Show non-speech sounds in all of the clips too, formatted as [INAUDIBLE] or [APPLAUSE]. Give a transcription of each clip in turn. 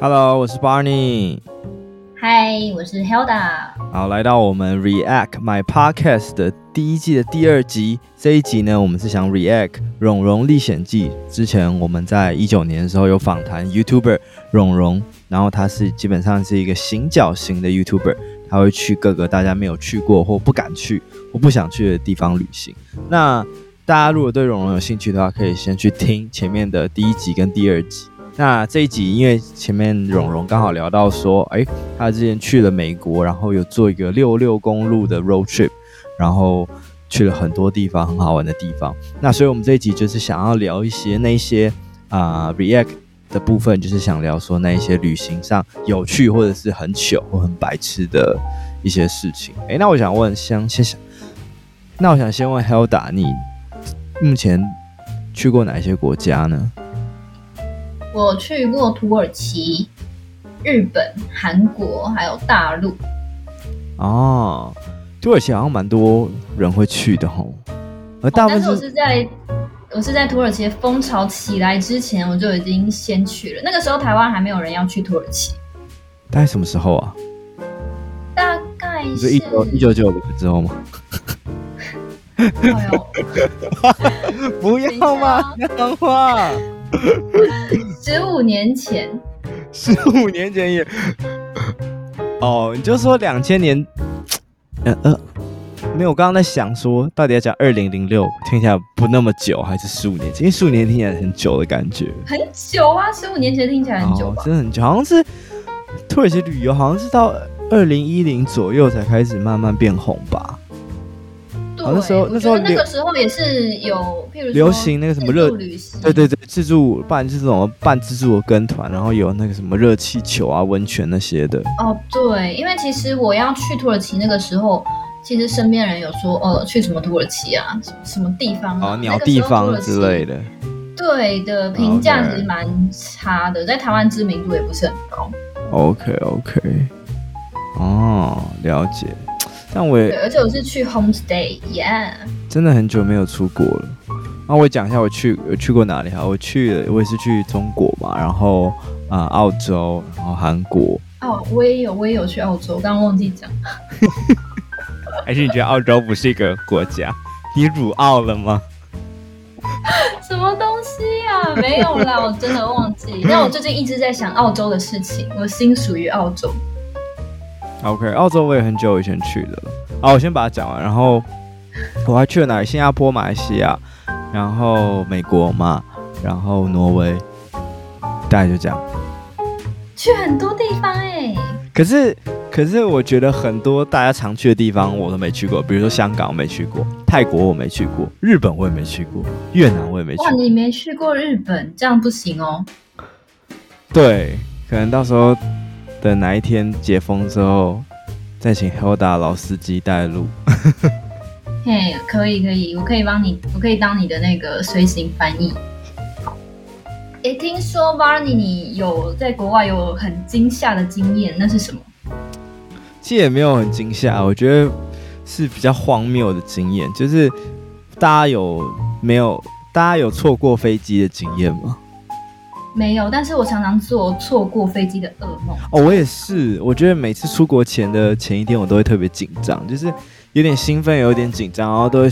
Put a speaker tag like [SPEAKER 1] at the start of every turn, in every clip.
[SPEAKER 1] Hello，我是 Barney。
[SPEAKER 2] 嗨，我是 Hilda。
[SPEAKER 1] 好，来到我们 React My Podcast 的第一季的第二集。这一集呢，我们是想 React《荣荣历险记》。之前我们在一九年的时候有访谈 YouTuber 荣荣，然后他是基本上是一个行脚型的 YouTuber，他会去各个大家没有去过或不敢去或不想去的地方旅行。那大家如果对荣荣有兴趣的话，可以先去听前面的第一集跟第二集。那这一集，因为前面荣荣刚好聊到说，哎，他之前去了美国，然后有做一个六六公路的 road trip，然后去了很多地方，很好玩的地方。那所以我们这一集就是想要聊一些那些啊、react 的部分，就是想聊说那一些旅行上有趣或者是很糗或很白痴的一些事情。哎，那我想问，先先想，那我想先问 Hilda，你目前去过哪一些国家呢？
[SPEAKER 2] 我去过土耳其、日本、韩国，还有大陆。
[SPEAKER 1] 哦，土耳其好像蛮多人会去的吼。而大部分是、
[SPEAKER 2] 哦、但是我是在我是在土耳其风潮起来之前，我就已经先去了。那个时候台湾还没有人要去土耳其。
[SPEAKER 1] 大概什么时候啊？
[SPEAKER 2] 大概是
[SPEAKER 1] 一九一九九零之后吗？
[SPEAKER 2] 哎呦，[LAUGHS]
[SPEAKER 1] 不要嘛，讲话。[LAUGHS]
[SPEAKER 2] 十五年前，
[SPEAKER 1] 十五年前也。哦，你就说两千年，呃呃，没有，我刚刚在想说，到底要讲二零零六，听起来不那么久，还是十五年前？因为十五年听起来很久的感觉，
[SPEAKER 2] 很久啊，十五年前听起来很久，
[SPEAKER 1] 真的很久，好像是土耳其旅游，好像是到二零一零左右才开始慢慢变红吧。
[SPEAKER 2] 对，那时候那时候那个时候也是有，譬如说
[SPEAKER 1] 流行那个什么热旅行，对对对，自助办这种办自助的跟团，然后有那个什么热气球啊、温泉那些的。
[SPEAKER 2] 哦，对，因为其实我要去土耳其那个时候，其实身边人有说，哦，去什么土耳其啊，什么什么地方啊，
[SPEAKER 1] 哦，鸟地方之类的。
[SPEAKER 2] 对的，评价其实蛮差的，在台湾知名度也不是很高。
[SPEAKER 1] OK OK，哦，了解。但我也，
[SPEAKER 2] 而且我是去 homestay，yeah，
[SPEAKER 1] 真的很久没有出国了。那我讲一下我去我去过哪里哈？我去了，我也是去中国嘛，然后啊、呃、澳洲，然后韩国。
[SPEAKER 2] 哦，我也有，我也有去澳洲，刚刚忘记讲。[LAUGHS]
[SPEAKER 1] 还是你觉得澳洲不是一个国家？你辱澳了吗？
[SPEAKER 2] 什么东西呀、啊？没有啦，我真的忘记。但我最近一直在想澳洲的事情，我心属于澳洲。
[SPEAKER 1] OK，澳洲我也很久以前去的了。好，我先把它讲完，然后我还去了哪里？新加坡、马来西亚，然后美国嘛，然后挪威，大概就这样。
[SPEAKER 2] 去很多地方哎。
[SPEAKER 1] 可是，可是我觉得很多大家常去的地方我都没去过，比如说香港我没去过，泰国我没去过，日本我也没去过，越南我也没去过。
[SPEAKER 2] 哇，你没去过日本，这样不行哦。
[SPEAKER 1] 对，可能到时候。等哪一天解封之后，再请 Hilda 老司机带路。[LAUGHS]
[SPEAKER 2] 嘿，可以可以，我可以帮你，我可以当你的那个随行翻译。哎，听说 Barney 你有在国外有很惊吓的经验，那是什么？
[SPEAKER 1] 其实也没有很惊吓，我觉得是比较荒谬的经验。就是大家有没有？大家有错过飞机的经验吗？
[SPEAKER 2] 没有，但是我常常做错过飞机的噩梦。
[SPEAKER 1] 哦，我也是。我觉得每次出国前的前一天，我都会特别紧张，就是有点兴奋，有点紧张，然后都会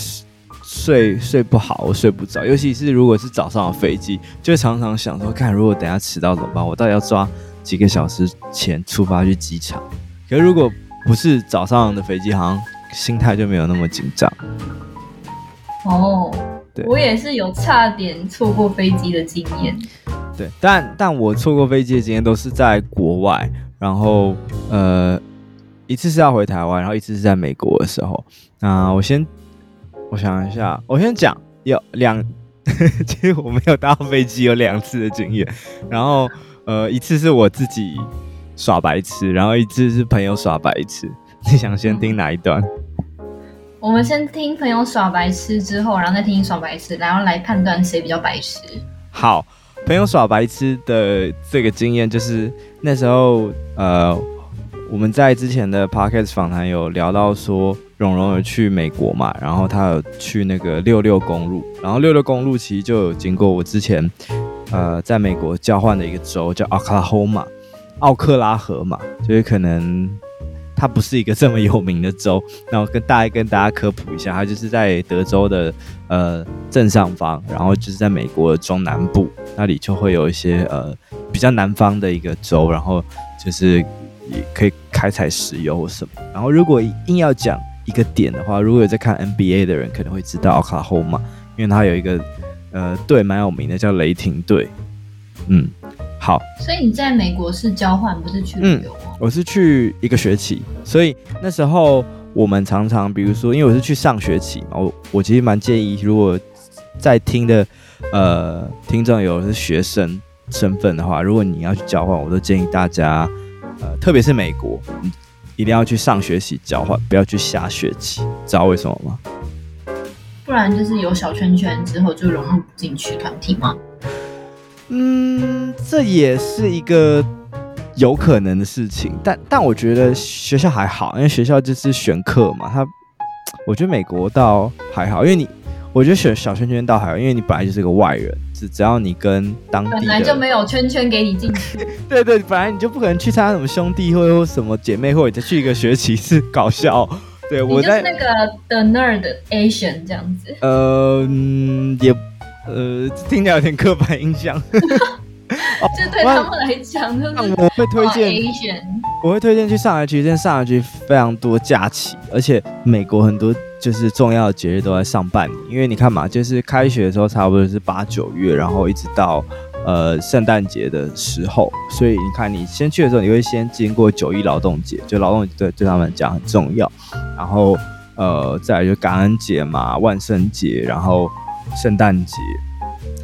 [SPEAKER 1] 睡睡不好，我睡不着。尤其是如果是早上的飞机，就会常常想说，看如果等下迟到怎么办？我到底要抓几个小时前出发去机场？可是如果不是早上的飞机，好像心态就没有那么紧张。
[SPEAKER 2] 哦，对，我也是有差点错过飞机的经验。
[SPEAKER 1] 对，但但我错过飞机的经验都是在国外，然后呃，一次是要回台湾，然后一次是在美国的时候。那我先，我想一下，我先讲有两，[LAUGHS] 其实我没有搭飞机有两次的经验，然后呃，一次是我自己耍白痴，然后一次是朋友耍白痴。你想先听哪一段？
[SPEAKER 2] 我们先听朋友耍白痴之后，然后再听耍白痴，然后来判断谁比较白痴。
[SPEAKER 1] 好。朋友耍白痴的这个经验，就是那时候，呃，我们在之前的 podcast 访谈有聊到说，荣荣有去美国嘛，然后他有去那个六六公路，然后六六公路其实就有经过我之前，呃，在美国交换的一个州叫 Oklahoma，奥克拉荷马，就是可能它不是一个这么有名的州。那我跟大家跟大家科普一下，它就是在德州的呃正上方，然后就是在美国的中南部那里就会有一些呃比较南方的一个州，然后就是也可以开采石油或什么。然后如果硬要讲一个点的话，如果有在看 NBA 的人可能会知道奥克拉荷马，因为它有一个呃队蛮有名的叫雷霆队，嗯。好，
[SPEAKER 2] 所以你在美国是交换，不是去旅游？
[SPEAKER 1] 嗯，我是去一个学期，所以那时候我们常常，比如说，因为我是去上学期嘛，我我其实蛮建议，如果在听的呃听众有是学生身份的话，如果你要去交换，我都建议大家，呃，特别是美国，你一定要去上学期交换，不要去下学期，知道为什么吗？
[SPEAKER 2] 不然就是有小圈圈之后就融入不进去团体吗？
[SPEAKER 1] 嗯，这也是一个有可能的事情，但但我觉得学校还好，因为学校就是选课嘛。他，我觉得美国倒还好，因为你，我觉得选小圈圈倒还好，因为你本来就是个外人，只只要你跟当地
[SPEAKER 2] 本来就没有圈圈给你进去。[LAUGHS]
[SPEAKER 1] 对对，本来你就不可能去参加什么兄弟会或什么姐妹会，再去一个学期是搞笑。[LAUGHS] 对，我在
[SPEAKER 2] 那个 The Nerd Asian 这样子。
[SPEAKER 1] 呃，嗯，也。呃，听起来有点刻板印象。[LAUGHS] [LAUGHS]
[SPEAKER 2] 这对他们来讲，就是
[SPEAKER 1] 我会推荐，我会推荐去上学期，因为上海区非常多假期，而且美国很多就是重要的节日都在上半年。因为你看嘛，就是开学的时候差不多是八九月，然后一直到呃圣诞节的时候，所以你看你先去的时候，你会先经过九一劳动节，就劳动节对对他们讲很重要。然后呃，再来就感恩节嘛，万圣节，然后。圣诞节，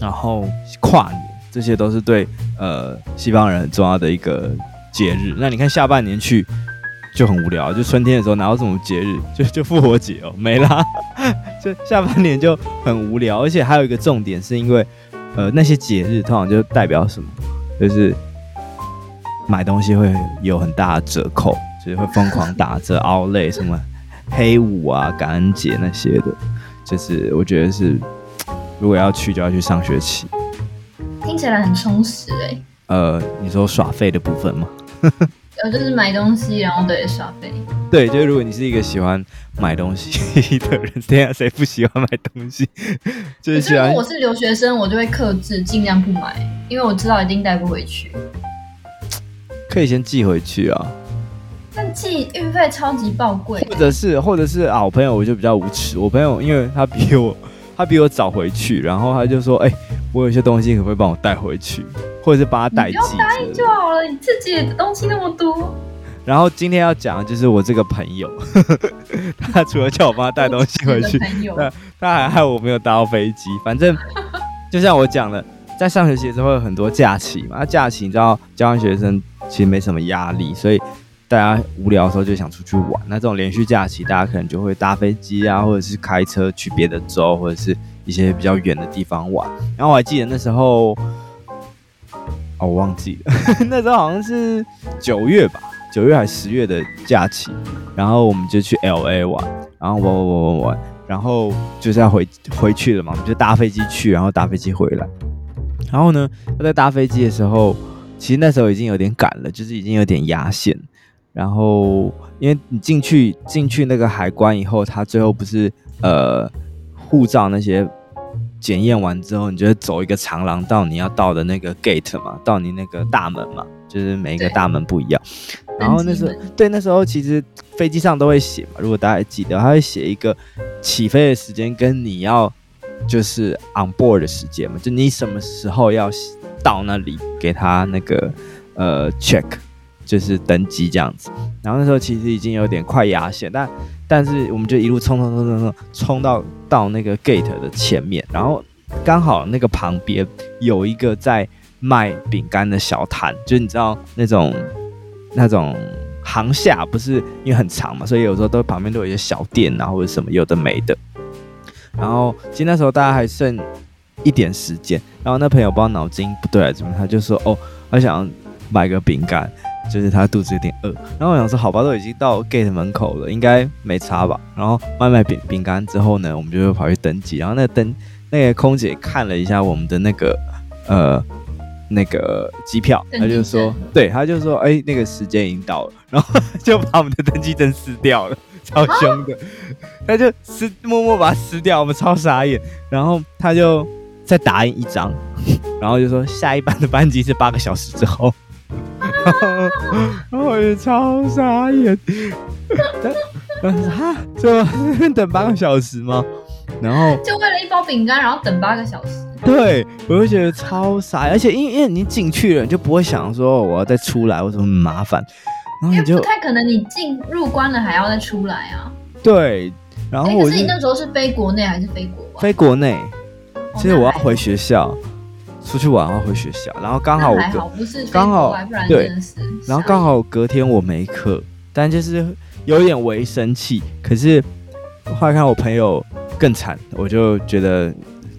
[SPEAKER 1] 然后跨年，这些都是对呃西方人很重要的一个节日。那你看下半年去就很无聊，就春天的时候哪有什么节日？[LAUGHS] [LAUGHS] 就就复活节哦，没啦。就下半年就很无聊，而且还有一个重点是因为呃那些节日通常就代表什么？就是买东西会有很大的折扣，就是会疯狂打折、[LAUGHS] outlet 什么黑五啊、感恩节那些的，就是我觉得是。如果要去，就要去上学期。
[SPEAKER 2] 听起来很充实哎、欸。
[SPEAKER 1] 呃，你说耍费的部分吗？[LAUGHS]
[SPEAKER 2] 呃，就是买东西，然后对耍费。
[SPEAKER 1] 对，就是如果你是一个喜欢买东西的人，[LAUGHS] 等下谁不喜欢买东西？[LAUGHS] 就是喜欢。如果
[SPEAKER 2] 我是留学生，我就会克制，尽量不买，因为我知道一定带不回去。
[SPEAKER 1] 可以先寄回去啊。
[SPEAKER 2] 但寄运费超级爆贵。
[SPEAKER 1] 或者是，或者是啊，我朋友我就比较无耻，我朋友因为他比我。他比我早回去，然后他就说：“哎、欸，我有些东西可不可以帮我带回去，或者是帮他代寄？”
[SPEAKER 2] 不要答应就好了，你自己的东西那么多。
[SPEAKER 1] 然后今天要讲的就是我这个朋友，[LAUGHS] 他除了叫我帮他带东西回去，他他还害我没有搭到飞机。反正 [LAUGHS] 就像我讲的，在上学期的时候会有很多假期嘛，那假期你知道，交换学生其实没什么压力，所以。大家无聊的时候就想出去玩，那这种连续假期，大家可能就会搭飞机啊，或者是开车去别的州，或者是一些比较远的地方玩。然后我还记得那时候，哦，我忘记了，[LAUGHS] 那时候好像是九月吧，九月还是十月的假期，然后我们就去 LA 玩，然后玩玩玩玩玩，然后就是要回回去了嘛，我们就搭飞机去，然后搭飞机回来。然后呢，他在搭飞机的时候，其实那时候已经有点赶了，就是已经有点压线。然后，因为你进去进去那个海关以后，他最后不是呃护照那些检验完之后，你就会走一个长廊到你要到的那个 gate 嘛，到你那个大门嘛，就是每一个大门不一样。然后那时候，对，那时候其实飞机上都会写嘛，如果大家还记得，他会写一个起飞的时间跟你要就是 on board 的时间嘛，就你什么时候要到那里给他那个呃 check。就是登机这样子，然后那时候其实已经有点快压线，但但是我们就一路冲冲冲冲冲冲到到那个 gate 的前面，然后刚好那个旁边有一个在卖饼干的小摊，就你知道那种那种航厦不是因为很长嘛，所以有时候都旁边都有一些小店啊或者什么有的没的。然后其实那时候大家还剩一点时间，然后那朋友不知道脑筋不对还是怎么，他就说哦，他想要买个饼干。就是他肚子有点饿，然后我想说，好吧，都已经到 gate 门口了，应该没差吧。然后卖卖饼饼干之后呢，我们就会跑去登记。然后那登那个空姐看了一下我们的那个呃那个机票，
[SPEAKER 2] 登记证。
[SPEAKER 1] 他就说，对，她就说，哎、欸，那个时间已经到了，然后就把我们的登记证撕掉了，[LAUGHS] 超凶的，他就撕，默默把它撕掉，我们超傻眼，然后他就再打印一张，[LAUGHS] 然后就说下一班的班机是八个小时之后，然 [LAUGHS] 后我也超傻眼，然 [LAUGHS] 后哈，就等八个小时吗？然后
[SPEAKER 2] 就为了一包饼干，然后等八个小时。
[SPEAKER 1] 对，我就觉得超傻，而且因为因为你进去了，你就不会想说我要再出来，为什么麻烦？然后你就
[SPEAKER 2] 不太可能，你进入关了还要再出来啊。
[SPEAKER 1] 对，然后我、欸、
[SPEAKER 2] 可是你那时候是飞国内还是飞国外？
[SPEAKER 1] 飞国内，其实我要回学校，
[SPEAKER 2] 哦、
[SPEAKER 1] 出去玩后回学校，然后刚好我
[SPEAKER 2] 好
[SPEAKER 1] 刚好对，然后刚好隔天我没课，但就是有一点微生气。可是后来看我朋友更惨，我就觉得。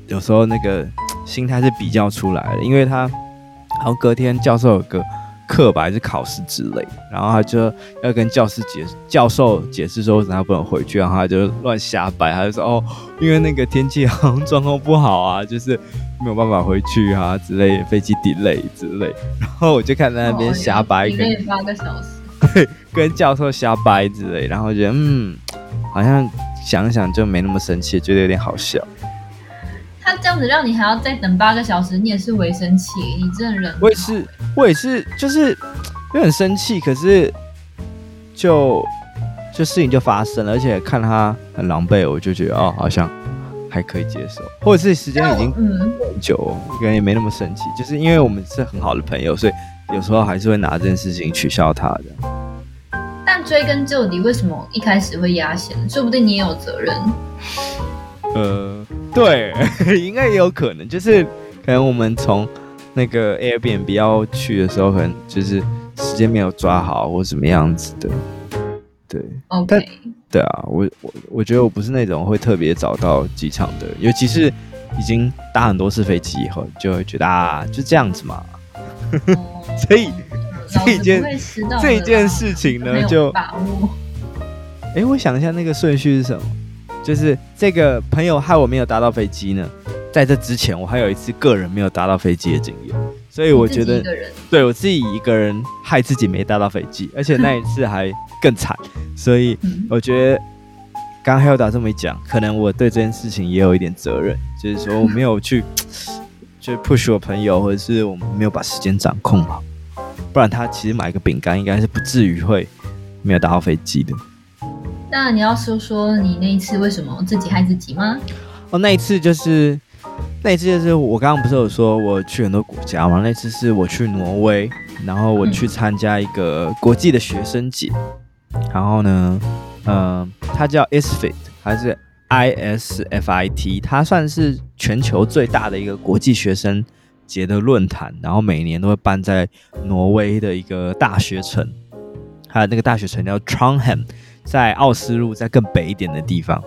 [SPEAKER 1] 有时候那个心态是比较出来的，因为他，好像隔天教授有个课吧，还是考试之类，然后他就要跟教师解教授解释说为什么他不能回去，然后他就乱瞎掰，他就说哦，因为那个天气好像状况不好啊，就是没有办法回去啊之类，飞机 delay 之类，然后我就看在那边瞎掰，跟
[SPEAKER 2] 八个小时，
[SPEAKER 1] 对，[LAUGHS] 跟教授瞎掰之类，然后觉得嗯，好像想想就没那么生气，觉得有点好笑。
[SPEAKER 2] 他这样子让你还要再等八个小时，你也是为生气，你真的忍。
[SPEAKER 1] 我也是，我也是，就是有点生气，可是就就事情就发生了，而且看他很狼狈，我就觉得哦，好像还可以接受，或者是时间已经很久，可能也没那么生气，就是因为我们是很好的朋友，所以有时候还是会拿这件事情取笑他的。
[SPEAKER 2] 但追根究底，为什么一开始会压线？说不定你也有责任。
[SPEAKER 1] 呃。对，应该也有可能，就是可能我们从那个 Airbnb 要去的时候，可能就是时间没有抓好，或什么样子的。对
[SPEAKER 2] ，OK，
[SPEAKER 1] 对啊，我我我觉得我不是那种会特别早到机场的，尤其是已经搭很多次飞机以后，就会觉得啊，就这样子嘛。哦、[LAUGHS] 所以这一件这一件事情呢，就。哎，我想一下那个顺序是什么？就是这个朋友害我没有搭到飞机呢，在这之前我还有一次个人没有搭到飞机的经验，所以我觉得，对我自己一个人害自己没搭到飞机，而且那一次还更惨，所以我觉得刚刚 Hilda 这么一讲，可能我对这件事情也有一点责任，就是说我没有去 [TSK] 去 push 我朋友，或者是我们没有把时间掌控好，不然他其实买个饼干应该是不至于会没有搭到飞机的。
[SPEAKER 2] 那你要说说你那一次为什么自己害自己吗？
[SPEAKER 1] 哦，那一次就是那一次就是我刚刚不是有说我去很多国家吗？那次是我去挪威，然后我去参加一个国际的学生节，然后呢，嗯、呃，它叫 ISFIT 还是 ISFIT，它算是全球最大的一个国际学生节的论坛，然后每年都会办在挪威的一个大学城，还有那个大学城叫 Trondheim。在奥斯陆，在更北一点的地方，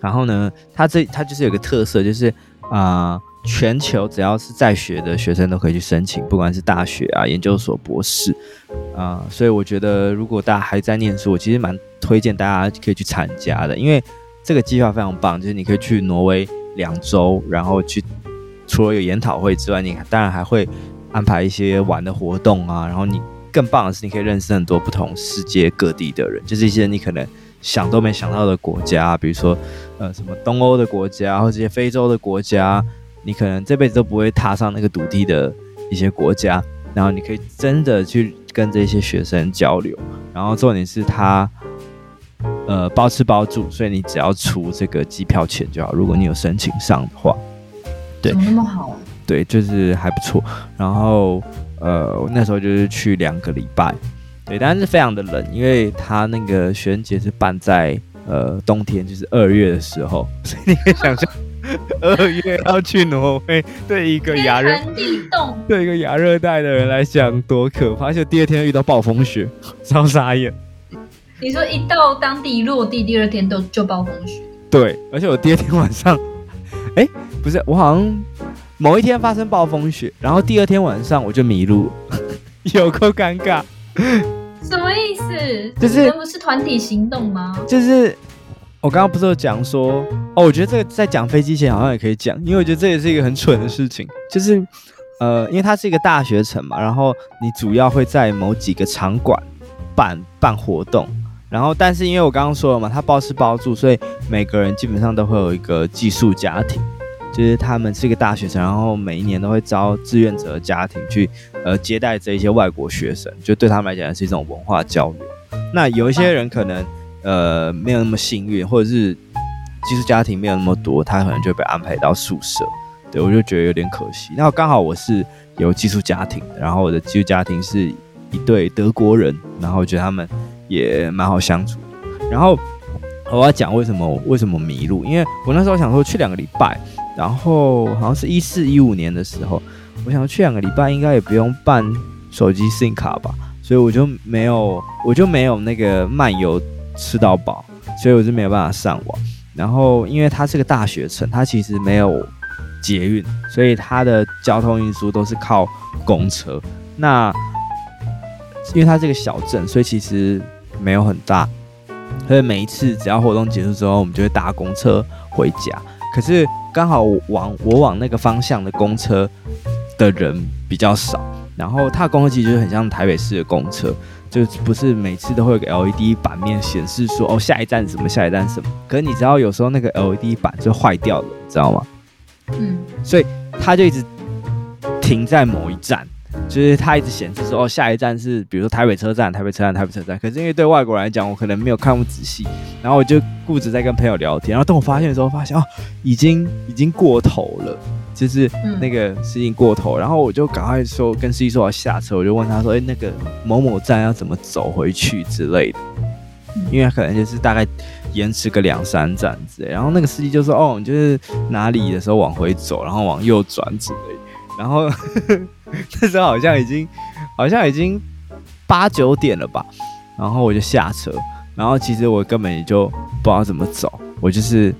[SPEAKER 1] 然后呢，它这它就是有个特色，就是啊、全球只要是在学的学生都可以去申请，不管是大学啊、研究所、博士啊、所以我觉得如果大家还在念书，我其实蛮推荐大家可以去参加的，因为这个计划非常棒，就是你可以去挪威两周，然后去除了有研讨会之外，你当然还会安排一些玩的活动啊，然后你。更棒的是，你可以认识很多不同世界各地的人，就是一些你可能想都没想到的国家，比如说呃什么东欧的国家，或者这些非洲的国家，你可能这辈子都不会踏上那个土地的一些国家，然后你可以真的去跟这些学生交流，然后重点是他呃包吃包住，所以你只要出这个机票钱就好，如果你有申请上的话，对，
[SPEAKER 2] 怎么那么好啊？
[SPEAKER 1] 对，就是还不错，然后。那时候就是去两个礼拜，对，但是非常的冷，因为他那个学生节是办在呃冬天，就是二月的时候，[LAUGHS] 所以你可以想象，二月要去挪威，对一个亚热对一个亚热带的人来讲多可怕，而且第二天遇到暴风雪，[LAUGHS] 超傻眼。
[SPEAKER 2] 你说一到当地落地，第二天都就暴风雪？
[SPEAKER 1] 对，而且我第二天晚上，哎，不是，我好像。某一天发生暴风雪，然后第二天晚上我就迷路，[LAUGHS] 有够尴尬。
[SPEAKER 2] 什么意思？
[SPEAKER 1] 就是
[SPEAKER 2] 不是团体行动吗？
[SPEAKER 1] 就是我刚刚不是有讲说哦，我觉得这个在讲飞机前好像也可以讲，因为我觉得这也是一个很蠢的事情。就是呃，因为它是一个大学城嘛，然后你主要会在某几个场馆办办活动，然后但是因为我刚刚说了嘛，它包吃包住，所以每个人基本上都会有一个寄宿家庭，就是他们是一个大学生，然后每一年都会招志愿者的家庭去呃接待这一些外国学生，就对他们来讲是一种文化交流。那有一些人可能呃没有那么幸运，或者是寄宿家庭没有那么多，他可能就被安排到宿舍。对，我就觉得有点可惜。然后刚好我是有寄宿家庭，然后我的寄宿家庭是一对德国人，然后我觉得他们也蛮好相处。然后我要讲为什么为什么迷路，因为我那时候想说去两个礼拜，然后好像是一四一五年的时候，我想去两个礼拜应该也不用办手机 SIM 卡吧，所以我就没有我就没有那个漫游吃到饱，所以我就没有办法上网。然后因为它是个大学城，它其实没有。捷运，所以它的交通运输都是靠公车。那因为它这个小镇，所以其实没有很大。所以每一次只要活动结束之后，我们就会搭公车回家。可是刚好往我往那个方向的公车的人比较少。然后它的公车其实就很像台北市的公车，就不是每次都会有个 LED 版面显示说哦，下一站什么，下一站什么。可是你知道有时候那个 LED 板就坏掉了，你知道吗？
[SPEAKER 2] 嗯，
[SPEAKER 1] 所以他就一直停在某一站，就是他一直显示说，哦，下一站是比如说台北车站，台北车站，台北车站。可是因为对外国人来讲，我可能没有看那么仔细，然后我就固执在跟朋友聊天，然后等我发现的时候，发现哦，已经已经过头了，就是那个事情过头，然后我就赶快说跟司机说我要下车，我就问他说，哎，那个某某站要怎么走回去之类的，因为可能就是大概。延迟个两三站之类，然后那个司机就说：“哦，你就是哪里的时候往回走，然后往右转之类。”然后 [LAUGHS] [LAUGHS] 那时候好像已经好像已经八九点了吧，然后我就下车，然后其实我根本也就不知道怎么走，我就是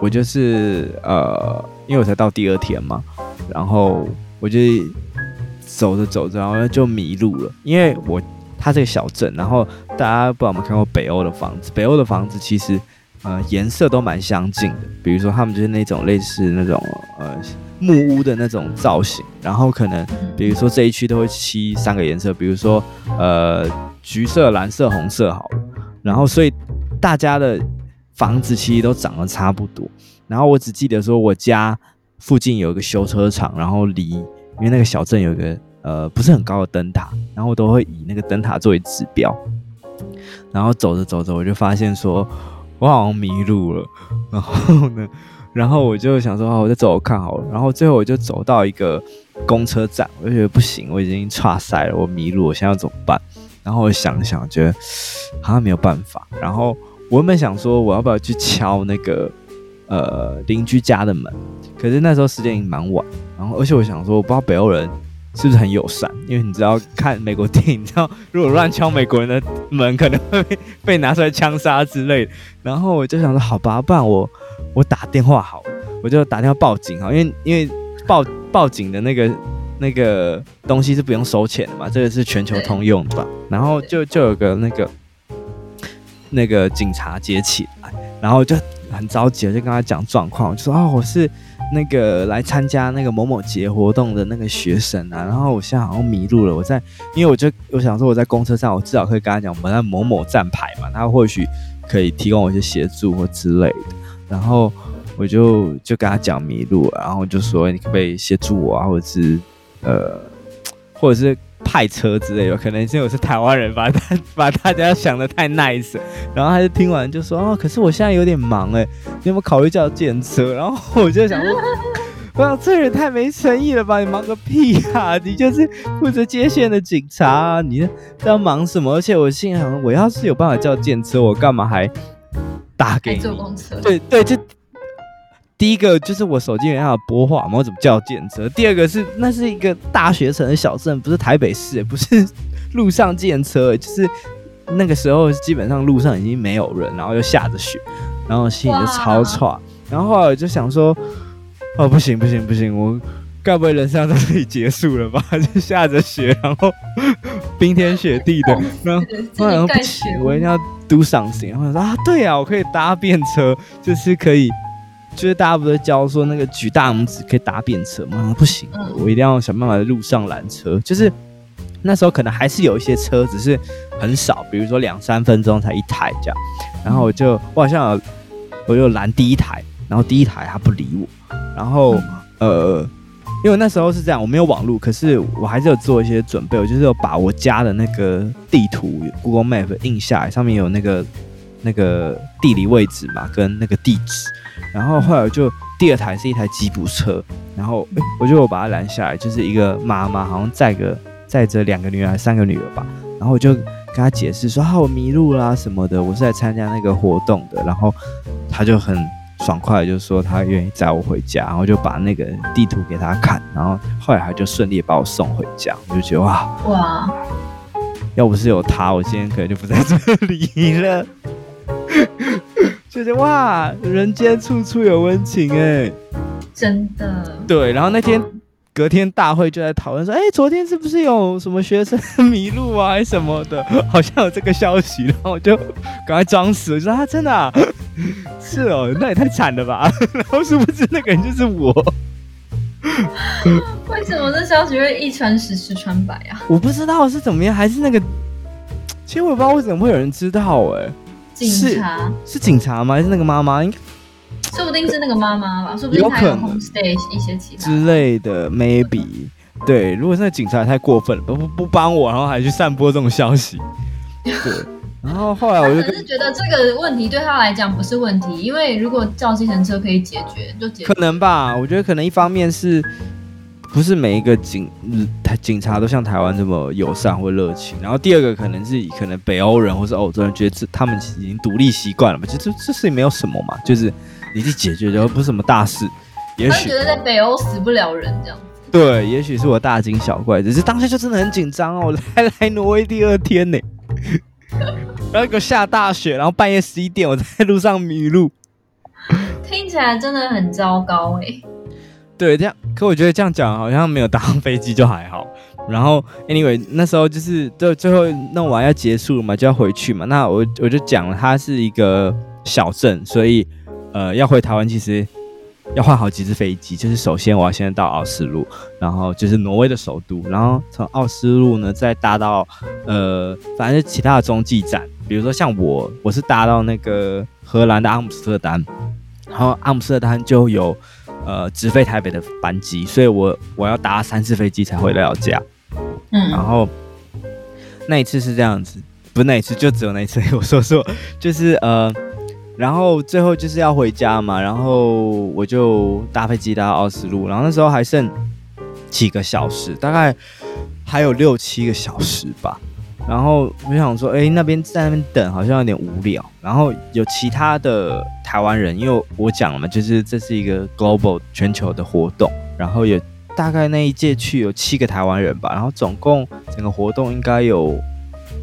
[SPEAKER 1] 我就是呃，因为我才到第二天嘛，然后我就走着走着，然后就迷路了，因为我。它这个小镇，然后大家不知道有没有看过北欧的房子？北欧的房子其实，呃，颜色都蛮相近的。比如说，他们就是那种类似那种呃木屋的那种造型，然后可能比如说这一区都会漆三个颜色，比如说呃橘色、蓝色、红色好了。然后所以大家的房子其实都长得差不多。然后我只记得说我家附近有一个修车厂，然后离因为那个小镇有一个。呃，不是很高的灯塔，然后我都会以那个灯塔作为指标，然后走着走着，我就发现说，我好像迷路了，然后呢，[LAUGHS] 然后我就想说，啊，我再走看好了，然后最后我就走到一个公车站，我就觉得不行，我已经岔赛了，我迷路，我现在要怎么办？然后我想想，觉得好像没有办法，然后我原本想说，我要不要去敲那个呃邻居家的门？可是那时候时间已经蛮晚，然后而且我想说，我不知道北欧人。是不是很友善？因为你知道看美国电影，你知道如果乱敲美国人的门，可能会被，拿出来枪杀之类的。然后我就想说，好吧，不然我我打电话好，我就打电话报警哈，因为因为报报警的那个那个东西是不用收钱的嘛，这个是全球通用的吧。然后就就有个那个那个警察接起来，然后就很着急，就跟他讲状况，我就说啊、我是。那个来参加那个某某节活动的那个学生啊，然后我现在好像迷路了。我在，因为我就我想说我在公车上，我至少可以跟他讲我们在某某站牌嘛，他或许可以提供我一些协助或之类的。然后我就就跟他讲迷路，然后就说你可不可以协助我啊，或者是呃，或者是。派车之类的，可能是因为我是台湾人，把他把大家想的太 nice，然后他就听完就说哦，可是我现在有点忙哎，你有没有考虑叫电车？然后我就想说，[LAUGHS] 哇，这人太没诚意了吧？你忙个屁啊！你就是负责接线的警察啊，你在要忙什么？而且我心想，我要是有办法叫电车，我干嘛还打给你？坐公车？对对，就。第一个就是我手机没办法拨话嘛，我怎么叫电车？第二个是那是一个大学城的小镇，不是台北市，不是路上电车，就是那个时候基本上路上已经没有人，然后又下着雪，然后心里就超差。然后后来我就想说，哦不行不行不行，我该不会人生到这里结束了吧？[LAUGHS] 就下着雪，然后冰天雪地的，然后后来不行，我一定要 do something。然后说啊，对啊，我可以搭便车，就是可以。就是大家不是教说那个举大拇指可以搭便车吗？不行，我一定要想办法在路上拦车。就是那时候可能还是有一些车，只是很少，比如说两三分钟才一台这样。然后我就我好像我就拦第一台，然后第一台他不理我，然后呃。因为那时候是这样，我没有网络，可是我还是有做一些准备。我就是有把我家的那个地图 Google Map 印下来，上面有那个那个地理位置嘛，跟那个地址。然后后来就第二台是一台吉普车，然后诶，我就把它拦下来，就是一个妈妈，好像载个载着两个女儿、三个女儿吧。然后我就跟她解释说：“啊，我迷路啦什么的，我是来参加那个活动的。”然后她就很。爽快就说他愿意载我回家，然后就把那个地图给他看，然后后来他就顺利把我送回家，我就觉得哇哇，要不是有他，我今天可能就不在这里了。就觉得哇，人间处处有温情哎，
[SPEAKER 2] 真的。对，
[SPEAKER 1] 然后那天隔天大会就在讨论说，哎，昨天是不是有什么学生迷路啊，还是什么的？[LAUGHS] 好像有这个消息，然后我就赶快装死，我说啊，真的啊。[LAUGHS] 是哦，那也太惨了吧！[LAUGHS] 然后殊不知那个人就是我。
[SPEAKER 2] 为什么这消息会一传十，十传百啊？
[SPEAKER 1] 我不知道是怎么样，还是那个……其实我也不知道为什么会有人知道哎。
[SPEAKER 2] 警察
[SPEAKER 1] 是，是警察吗？还是那个妈妈？应该
[SPEAKER 2] 说不定是那个妈妈吧，说不定还有 homestay 一些其他
[SPEAKER 1] 之类的，maybe。对，如果是那个警察也太过分了，不不不帮我，然后还去散播这种消息。对。然后后来我就
[SPEAKER 2] 可是觉得这个问题对他来讲不是问题，因为如果叫计程车可以解决，就解决。
[SPEAKER 1] 可能吧，我觉得可能一方面是，不是每一个警台警察都像台湾这么友善或热情。然后第二个可能是可能北欧人或是欧洲人觉得这他们已经独立习惯了嘛，其实这这事情没有什么嘛，就是你去解决就不是什么大事。也许
[SPEAKER 2] 觉得在北欧死不了人这样。
[SPEAKER 1] 对，也许是我大惊小怪，只是当下就真的很紧张哦，我才 [LAUGHS] 来挪威第二天呢。然后给我下大雪，然后半夜十一点我在路上迷路，
[SPEAKER 2] 听起来真的很糟糕哎。
[SPEAKER 1] 对，这样，可我觉得这样讲好像没有搭上飞机就还好。[LAUGHS] 然后，anyway，那时候就是最最后弄完要结束了嘛，就要回去嘛。那我我就讲了，它是一个小镇，所以呃要回台湾其实要换好几次飞机。就是首先我要先到奥斯陆，然后就是挪威的首都，然后从奥斯陆呢再搭到呃反正其他的中继站。比如说像我，我是搭到那个荷兰的阿姆斯特丹，然后阿姆斯特丹就有呃直飞台北的班机，所以我我要搭三次飞机才回得了家。嗯，然后那一次是这样子，不是那一次，就只有那一次。我说说，就是呃，然后最后就是要回家嘛，然后我就搭飞机搭到奥斯陆，然后那时候还剩几个小时，大概还有六七个小时吧。然后我想说，哎，那边在那边等好像有点无聊。然后有其他的台湾人，因为我讲了嘛，就是这是一个 global 全球的活动。然后有大概那一届去有七个台湾人吧。然后总共整个活动应该有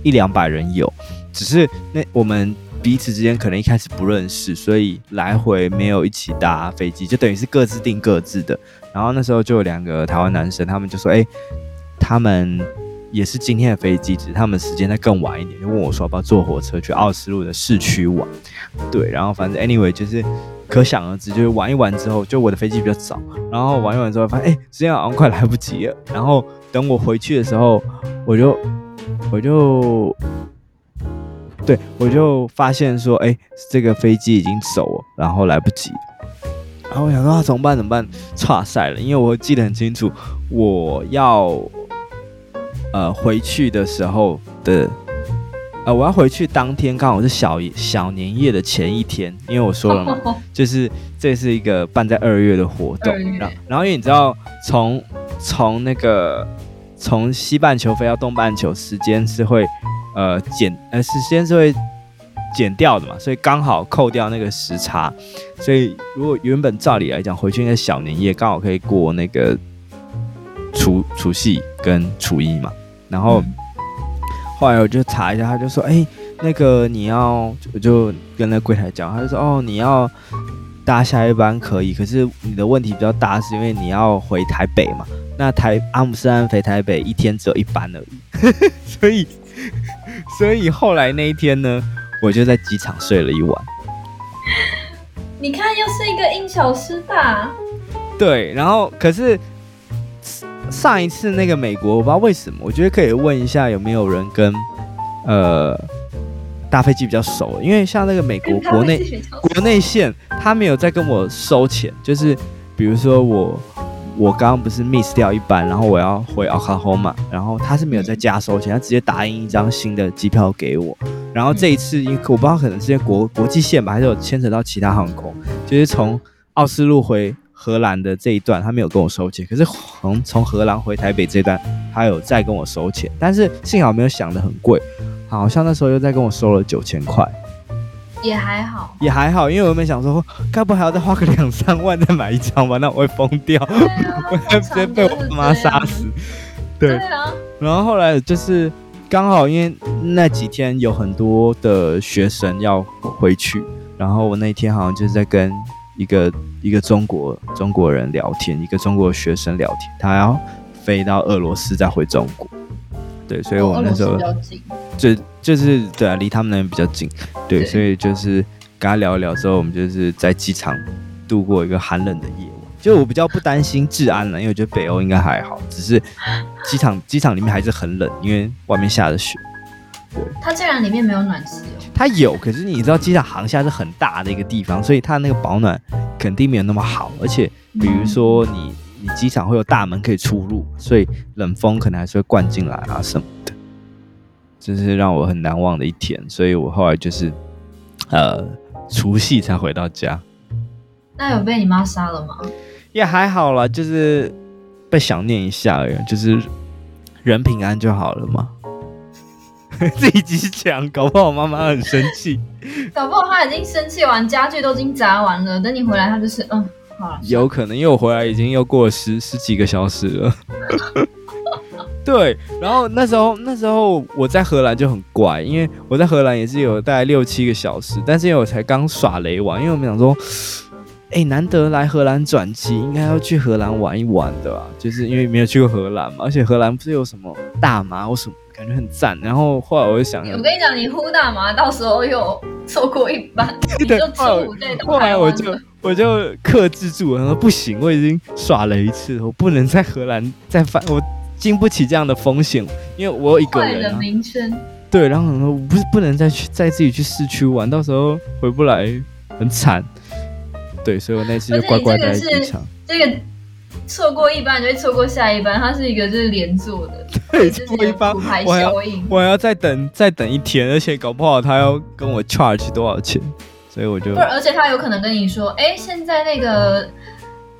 [SPEAKER 1] 一两百人有，只是那我们彼此之间可能一开始不认识，所以来回没有一起搭飞机，就等于是各自订各自的。然后那时候就有两个台湾男生，他们就说，哎，他们。也是今天的飞机，只是他们时间再更晚一点，就问我说要不要坐火车去奥斯陆的市区玩。对，然后反正 anyway 就是可想而知，就是玩一玩之后，就我的飞机比较早，然后玩一玩之后发现，哎，时间好像快来不及了。然后等我回去的时候，我就我就对我就发现说，哎，这个飞机已经走了，然后来不及。然后我想说啊，怎么办？怎么办？差赛了，因为我记得很清楚，我要。呃，回去的时候的，呃，我要回去当天刚好是小小年夜的前一天，因为我说了嘛，[LAUGHS] 就是这是一个办在二月的活动，然后，然后因为你知道，从从那个从西半球飞到东半球，时间是会呃减呃时间是会减掉的嘛，所以刚好扣掉那个时差，所以如果原本照理来讲，回去那个小年夜刚好可以过那个除除夕跟初一嘛。然后后来我就查一下，他就说：“哎，那个你要，我就跟那柜台讲，他就说：哦，你要搭下一班可以，可是你的问题比较大，是因为你要回台北嘛。那台阿姆斯特丹飞台北一天只有一班而已，[LAUGHS] 所以所以后来那一天呢，我就在机场睡了一晚。
[SPEAKER 2] 你看，又是一个因小失大。
[SPEAKER 1] 对，然后可是上一次那个美国，我不知道为什么，我觉得可以问一下有没有人跟呃大飞机比较熟，因为像那个美国国内国内线，他没有在跟我收钱，就是比如说我我刚刚不是 miss 掉一班，然后我要回 Oklahoma，然后他是没有在加收钱，他直接打印一张新的机票给我，然后这一次因我不知道可能是因为国国际线吧，还是有牵扯到其他航空，就是从奥斯陆回。荷兰的这一段他没有跟我收钱，可是从从荷兰回台北这段他有再跟我收钱，但是幸好没有想的很贵，好像那时候又再跟我收了九千块，
[SPEAKER 2] 也还好，
[SPEAKER 1] 也还好，因为我原本想说，该不还要再花个两三万再买一张吧？那我会疯掉，啊、我 [LAUGHS] 会直接被我妈杀死。对，对啊，然后后来就是刚好因为那几天有很多的学生要回去，然后我那天好像就是在跟。一个一个中国中国人聊天，一个中国学生聊天，他要飞到俄罗斯再回中国，对，所以我们那时候就就是对啊，离他们那边比较近，对，对，所以就是跟他聊一聊之后，我们就是在机场度过一个寒冷的夜晚。就我比较不担心治安了，因为我觉得北欧应该还好，只是机场机场里面还是很冷，因为外面下着雪。对，
[SPEAKER 2] 它竟然里面没有暖气哦。
[SPEAKER 1] 它有，可是你知道机场航厦是很大的一个地方，所以它那个保暖肯定没有那么好。而且，比如说你你机场会有大门可以出入，所以冷风可能还是会灌进来啊什么的。这是让我很难忘的一天，所以我后来就是呃除夕才回到家。
[SPEAKER 2] 那有被你妈杀了吗？
[SPEAKER 1] 也还好啦，就是被想念一下而已，就是人平安就好了嘛。[LAUGHS] 自己讲，搞不好妈妈很生气。[LAUGHS]
[SPEAKER 2] 搞不好他已经生气完，家具都已经砸完了。等你回来，他就是嗯，好了。
[SPEAKER 1] 有可能，因为我回来已经又过了十十几个小时了。[LAUGHS] 对，然后那时候那时候我在荷兰就很怪，因为我在荷兰也是有大概六七个小时，但是因为我才刚耍雷完，因为我们想说，哎、欸，难得来荷兰转机，应该要去荷兰玩一玩的吧？就是因为没有去过荷兰嘛，而且荷兰不是有什么大麻或什么。感觉很赞，然后后来我就想，我
[SPEAKER 2] 跟你讲，你呼大麻，到时候又错过一班，[LAUGHS] 你就错过这
[SPEAKER 1] 后来我就我就克制住了，然后不行，我已经耍了一次，我不能在荷兰再犯，我经不起这样的风险，因为我有一个人、的名声。对，然后我不是不能再去再自己去市区玩，到时候回不来很惨。对，所以我那次就乖乖待在机场。
[SPEAKER 2] 这个错过一班就会错过下一班，它是一个就是连坐的。
[SPEAKER 1] 对，错过一班，我还要我还要再等再等一天，而且搞不好他要跟我 charge 多少钱，所以我就。
[SPEAKER 2] 不，而且他有可能跟你说，哎，现在那个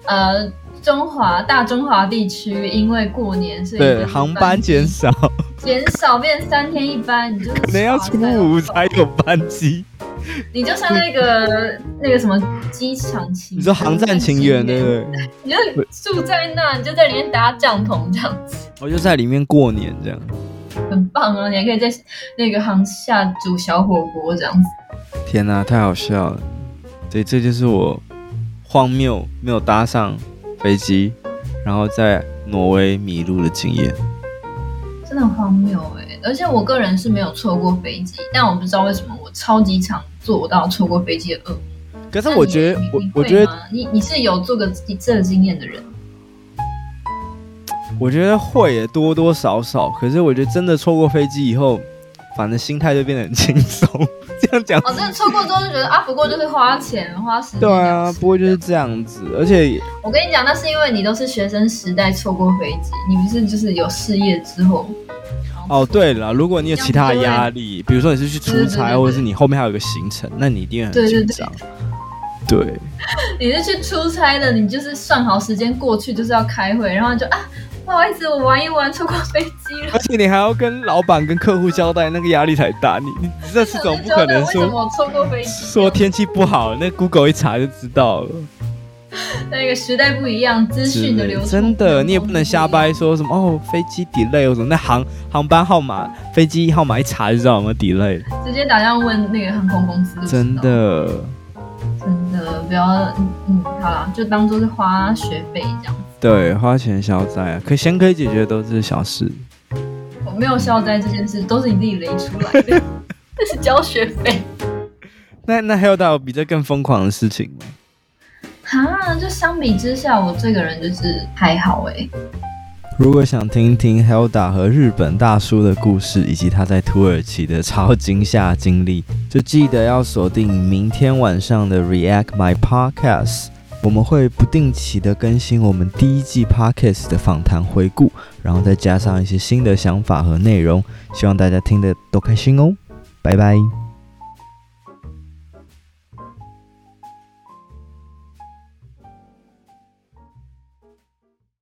[SPEAKER 2] 呃中华大中华地区因为过年，所以
[SPEAKER 1] 对航班减少，
[SPEAKER 2] 减少变三天一班，你就
[SPEAKER 1] 可能要初五才有班机。
[SPEAKER 2] 你就像那个那个什么机场情，
[SPEAKER 1] 你说航站情缘对不对？
[SPEAKER 2] 你就住在那，你就在里面搭帐篷这样子。
[SPEAKER 1] 我就在里面过年这样，
[SPEAKER 2] 很棒啊！你还可以在那个航下煮小火锅这样子。
[SPEAKER 1] 天哪，太好笑了！对，这就是我荒谬没有搭上飞机，然后在挪威迷路的经验。
[SPEAKER 2] 真的很荒谬哎、欸！而且我个人是没有错过飞机，但我不知道为什么我超级常做到错过飞机的噩梦。
[SPEAKER 1] 可是我觉得，我我觉得
[SPEAKER 2] 你你是有做个这个经验的人。
[SPEAKER 1] 我觉得会也，多多少少。可是我觉得真的错过飞机以后，反正心态就变得很轻松。这样讲，
[SPEAKER 2] 哦，真的错过之后就觉得啊，不过就是花钱花时间。
[SPEAKER 1] 对啊，不过就是这样子。而且
[SPEAKER 2] 我跟你讲，那是因为你都是学生时代错过飞机，你不是就是有事业之后。
[SPEAKER 1] 哦，对了，如果你有其他压力，比如说你是去出差，或者是你后面还有一个行程，那你一定很紧张。对，对，对，对，
[SPEAKER 2] 你是去出差的，你就是算好时间过去就是要开会，然后就啊。不好意思，我玩一玩错过飞机了。而
[SPEAKER 1] 且你还要跟老板、跟客户交代，那个压力才大。你你这次总不可能说 [LAUGHS]
[SPEAKER 2] 错过飞机，
[SPEAKER 1] 说天气不好，那 Google 一查就知道了。[LAUGHS]
[SPEAKER 2] 那个时代不一样，资讯的流通
[SPEAKER 1] 真的，你也不能瞎掰说什么哦，飞机 delay 或什么，那航航班号码、飞机号码一查就知道有没有 delay。
[SPEAKER 2] 直接打电话问那个航空公司。
[SPEAKER 1] 真的，
[SPEAKER 2] 真的不要嗯嗯，好了，就当做是花学费这样。
[SPEAKER 1] 对，花钱消灾啊，可先可以解决的都是小事。
[SPEAKER 2] 我没有消灾这件事，都是你自己雷出来的，[LAUGHS] 这是交学费。
[SPEAKER 1] 那那 Hilda 有比这更疯狂的事情吗？
[SPEAKER 2] 哈，就相比之下，我这个人就是还好哎。
[SPEAKER 1] 如果想听听 Hilda 和日本大叔的故事，以及他在土耳其的超惊吓经历，就记得要锁定明天晚上的 React My Podcast。我们会不定期的更新我们第一季 Podcast 的访谈回顾，然后再加上一些新的想法和内容，希望大家听得都开心哦。拜拜。